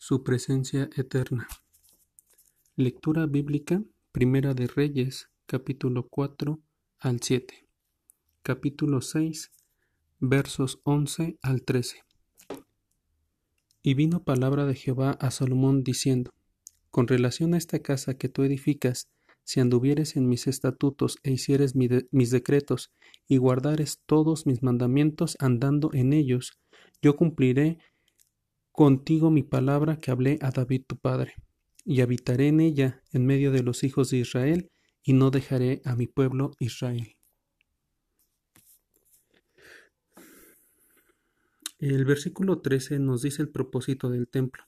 Su presencia eterna. Lectura bíblica Primera de Reyes, capítulo 4 al 7. Capítulo 6, versos 11 al 13. Y vino palabra de Jehová a Salomón diciendo, Con relación a esta casa que tú edificas, si anduvieres en mis estatutos e hicieres mis decretos, y guardares todos mis mandamientos andando en ellos, yo cumpliré contigo mi palabra que hablé a David tu padre, y habitaré en ella en medio de los hijos de Israel, y no dejaré a mi pueblo Israel. El versículo 13 nos dice el propósito del templo.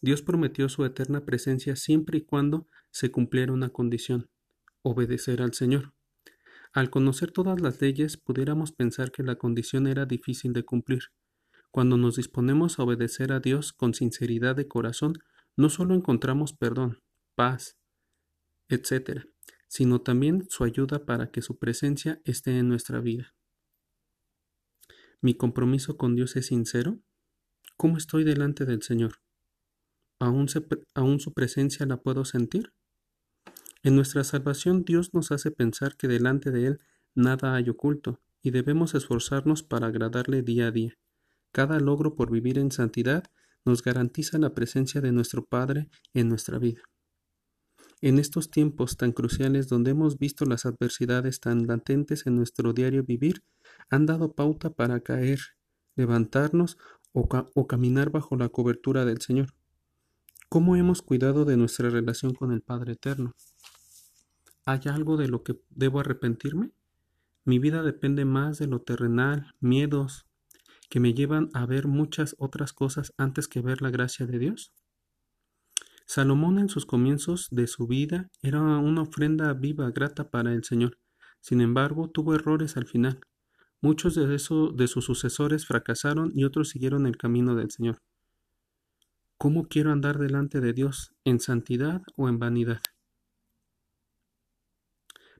Dios prometió su eterna presencia siempre y cuando se cumpliera una condición, obedecer al Señor. Al conocer todas las leyes, pudiéramos pensar que la condición era difícil de cumplir, cuando nos disponemos a obedecer a Dios con sinceridad de corazón, no solo encontramos perdón, paz, etc., sino también su ayuda para que su presencia esté en nuestra vida. ¿Mi compromiso con Dios es sincero? ¿Cómo estoy delante del Señor? ¿Aún, ¿Aún, su presencia la puedo sentir? En nuestra salvación Dios nos hace pensar que delante de Él nada hay oculto y debemos esforzarnos para agradarle día a día. Cada logro por vivir en santidad nos garantiza la presencia de nuestro Padre en nuestra vida. En estos tiempos tan cruciales donde hemos visto las adversidades tan latentes en nuestro diario vivir, han dado pauta para caer, levantarnos o, o, caminar bajo la cobertura del Señor. ¿Cómo hemos cuidado de nuestra relación con el Padre Eterno? ¿Hay algo de lo que debo arrepentirme? Mi vida depende más de lo terrenal, miedos, que me llevan a ver muchas otras cosas antes que ver la gracia de Dios? Salomón en sus comienzos de su vida era una ofrenda viva, grata para el Señor. Sin embargo, tuvo errores al final. Muchos de, de sus sucesores fracasaron y otros siguieron el camino del Señor. ¿Cómo quiero andar delante de Dios? ¿En santidad o en vanidad?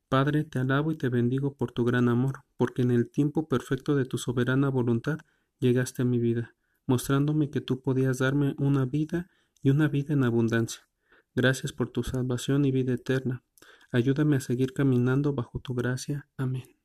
Padre, te alabo y te bendigo por tu gran amor, porque en el tiempo perfecto de tu soberana voluntad llegaste a mi vida, mostrándome que tú podías darme una vida y una vida en abundancia. Gracias por tu salvación y vida eterna. Ayúdame a seguir caminando bajo tu gracia. Amén.